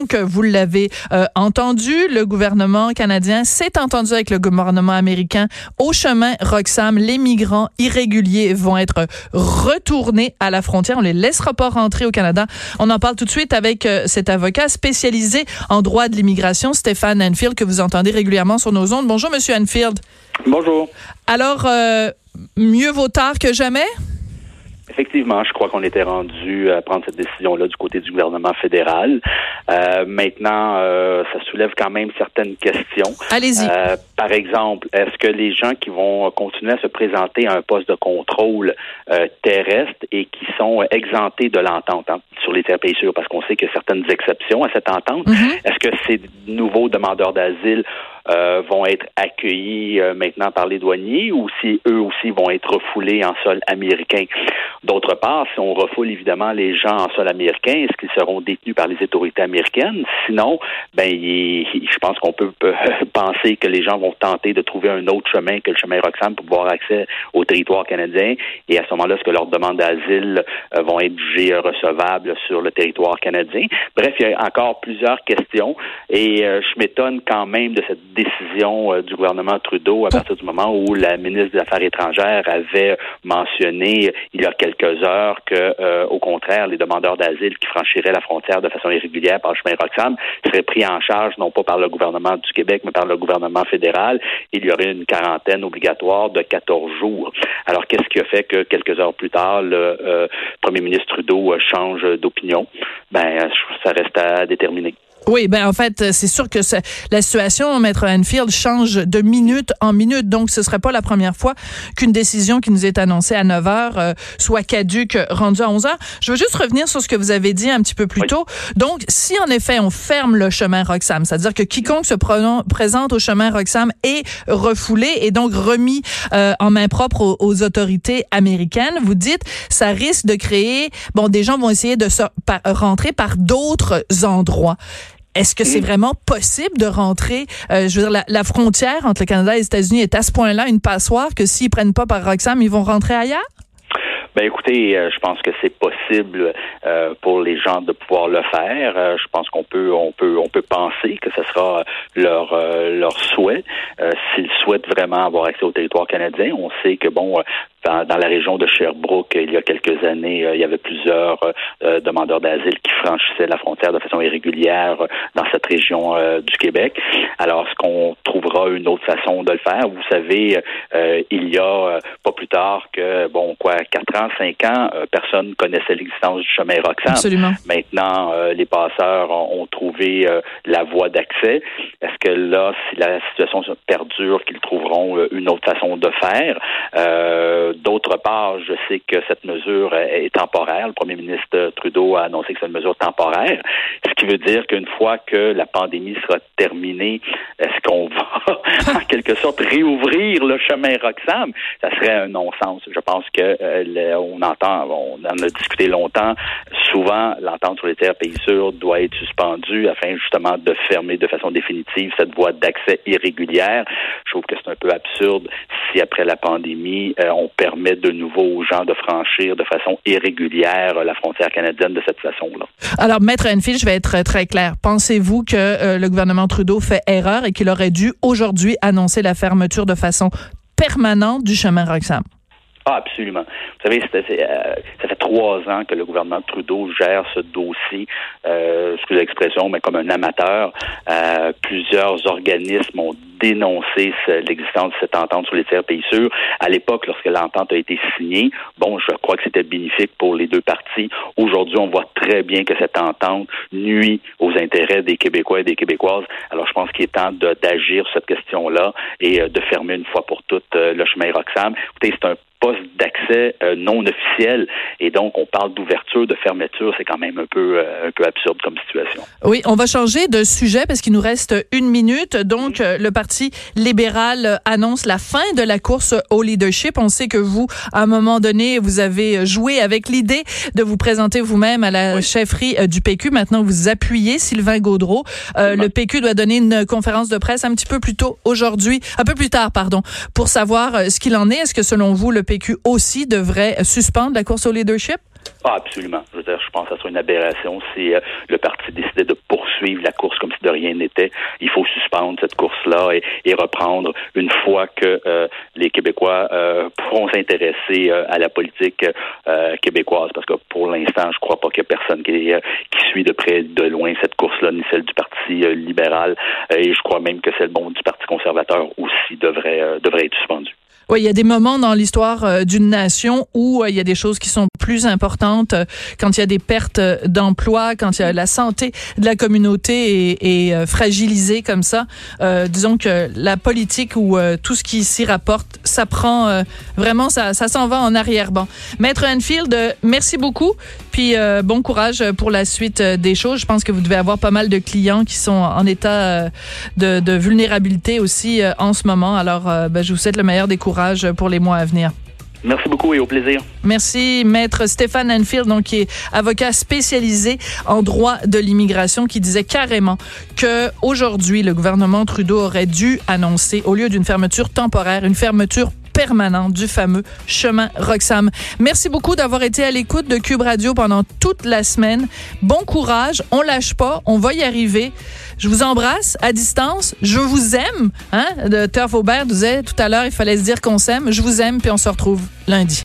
Donc, vous l'avez euh, entendu, le gouvernement canadien s'est entendu avec le gouvernement américain au chemin Roxham. Les migrants irréguliers vont être retournés à la frontière. On les laissera pas rentrer au Canada. On en parle tout de suite avec euh, cet avocat spécialisé en droit de l'immigration, Stéphane Anfield, que vous entendez régulièrement sur nos ondes. Bonjour, Monsieur Anfield. Bonjour. Alors, euh, mieux vaut tard que jamais? Effectivement, je crois qu'on était rendu à prendre cette décision-là du côté du gouvernement fédéral. Euh, maintenant, euh, ça soulève quand même certaines questions. Allez-y. Euh, par exemple, est-ce que les gens qui vont continuer à se présenter à un poste de contrôle terrestre et qui sont exemptés de l'entente hein, sur les terres pays sûrs, parce qu'on sait qu'il y a certaines exceptions à cette entente, Mm-hmm. est-ce que ces nouveaux demandeurs d'asile euh, vont être accueillis euh, maintenant par les douaniers ou si eux aussi vont être refoulés en sol américain. D'autre part, si on refoule évidemment les gens en sol américain, est-ce qu'ils seront détenus par les autorités américaines? Sinon, ben, je pense qu'on peut euh, penser que les gens vont tenter de trouver un autre chemin que le chemin Roxham pour avoir accès au territoire canadien. Et à ce moment-là, est-ce que leurs demandes d'asile vont être jugées recevables sur le territoire canadien? Bref, il y a encore plusieurs questions et je m'étonne quand même de cette décision euh, du gouvernement Trudeau à partir du moment où la ministre des Affaires étrangères avait mentionné euh, il y a quelques heures que, euh, au contraire, les demandeurs d'asile qui franchiraient la frontière de façon irrégulière par le chemin Roxham seraient pris en charge non pas par le gouvernement du Québec, mais par le gouvernement fédéral. Il y aurait une quarantaine obligatoire de 14 jours. Alors, qu'est-ce qui a fait que quelques heures plus tard, le euh, premier ministre Trudeau change d'opinion? Ben, ça reste à déterminer. Oui, ben en fait, c'est sûr que la situation, Maître Anfield, change de minute en minute. Donc, ce serait pas la première fois qu'une décision qui nous est annoncée à 9 heures euh, soit caduque rendue à 11 heures. Je veux juste revenir sur ce que vous avez dit un petit peu plus Oui. tôt. Donc, si en effet on ferme le chemin Roxham, c'est-à-dire que quiconque se présente au chemin Roxham est refoulé et donc remis euh, en main propre aux, aux autorités américaines, vous dites, ça risque de créer, bon, des gens vont essayer de se, par- rentrer par d'autres endroits. Est-ce que c'est vraiment possible de rentrer, euh, je veux dire, la, la frontière entre le Canada et les États-Unis est à ce point-là une passoire que s'ils prennent pas par Roxham, ils vont rentrer ailleurs? Ben écoutez, euh, je pense que c'est possible euh, pour les gens de pouvoir le faire. Euh, je pense qu'on peut, on peut, on peut penser que ce sera leur euh, leur souhait euh, s'ils souhaitent vraiment avoir accès au territoire canadien. On sait que bon. euh, dans, dans la région de Sherbrooke, il y a quelques années, il y avait plusieurs euh, demandeurs d'asile qui franchissaient la frontière de façon irrégulière dans cette région euh, du Québec. Alors, est-ce qu'on trouvera une autre façon de le faire? Vous savez, euh, il y a euh, pas plus tard que, bon, quoi, quatre ans, cinq ans, euh, personne connaissait l'existence du chemin Roxham. Absolument. Maintenant, euh, les passeurs ont, ont trouvé euh, la voie d'accès. Est-ce que là, si la situation perdure, qu'ils trouveront euh, une autre façon de faire? D'autre part, je sais que cette mesure est est temporaire. Le premier ministre Trudeau a annoncé que c'est une mesure temporaire, ce qui veut dire qu'une fois que la pandémie sera terminée, est-ce qu'on va en quelque sorte réouvrir le chemin Roxham? Ça serait un non-sens. Je pense que euh, on entend, on en a discuté longtemps. Souvent, l'entente sur les terres pays sûrs doit être suspendue afin justement de fermer de façon définitive cette voie d'accès irrégulière. Je trouve que c'est un peu absurde si après la pandémie, euh, on permet de nouveau aux gens de franchir de façon irrégulière euh, la frontière canadienne de cette façon-là. Alors, Maître Enfield, je vais être très clair. Pensez-vous que le gouvernement Trudeau fait erreur et qu'il aurait dû aujourd'hui annoncer la fermeture de façon permanente du chemin Roxham? Ah, absolument. Vous savez, euh, ça fait trois ans que le gouvernement Trudeau gère ce dossier, euh, excusez l'expression, mais comme un amateur. Euh, plusieurs organismes ont dénoncé ce- l'existence de cette entente sur les tiers pays sûrs. À l'époque, lorsque l'entente a été signée, bon, je crois que c'était bénéfique pour les deux parties. Aujourd'hui, on voit très bien que cette entente nuit aux intérêts des Québécois et des Québécoises. Alors, je pense qu'il est temps d'agir sur cette question-là et euh, de fermer une fois pour toutes euh, le chemin Roxham. Écoutez, c'est un poste d'accès euh, non officiel et donc on parle d'ouverture, de fermeture, c'est quand même un peu euh, un peu absurde comme situation. Oui, on va changer de sujet parce qu'il nous reste une minute. Donc, euh, le Parti libéral annonce la fin de la course au leadership. On sait que vous, à un moment donné, vous avez joué avec l'idée de vous présenter vous-même à la Oui. chefferie euh, du PQ. Maintenant, vous appuyez Sylvain Gaudreau. Euh, le PQ doit donner une conférence de presse un petit peu plus tôt aujourd'hui, un peu plus tard, pardon, pour savoir euh, ce qu'il en est. Est-ce que selon vous, le PQ aussi devrait suspendre la course au leadership? Ah, absolument. Je, pense que ça soit une aberration si euh, le parti décidait de poursuivre la course comme si de rien n'était. Il faut suspendre cette course-là et, reprendre une fois que euh, les Québécois euh, pourront s'intéresser à la politique québécoise. Parce que pour l'instant, je crois pas qu'il y ait personne qui, suit de près de loin cette course-là, ni celle du Parti libéral. et je crois même que celle du Parti conservateur aussi devrait être suspendue. Oui, il y a des moments dans l'histoire euh, d'une nation où euh, il y a des choses qui sont plus importantes euh, quand il y a des pertes d'emplois, quand il y a la santé de la communauté est, fragilisée comme ça. disons que la politique ou tout ce qui s'y rapporte, ça prend vraiment, ça, ça s'en va en arrière-ban. Maître Enfield, merci beaucoup. Puis bon courage pour la suite des choses. Je pense que vous devez avoir pas mal de clients qui sont en état de, de vulnérabilité aussi en ce moment. Alors, ben, je vous souhaite le meilleur des courages pour les mois à venir. Merci beaucoup et au plaisir. Merci, maître Stéphane Enfield, donc qui est avocat spécialisé en droit de l'immigration, qui disait carrément que aujourd'hui le gouvernement Trudeau aurait dû annoncer, au lieu d'une fermeture temporaire, une fermeture permanente du fameux chemin Roxham. Merci beaucoup d'avoir été à l'écoute de Cube Radio pendant toute la semaine. Bon courage, on lâche pas, on va y arriver. Je vous embrasse à distance. Je vous aime. Hein? De Turf Aubert disait tout à l'heure, il fallait se dire qu'on s'aime. Je vous aime, puis on se retrouve lundi.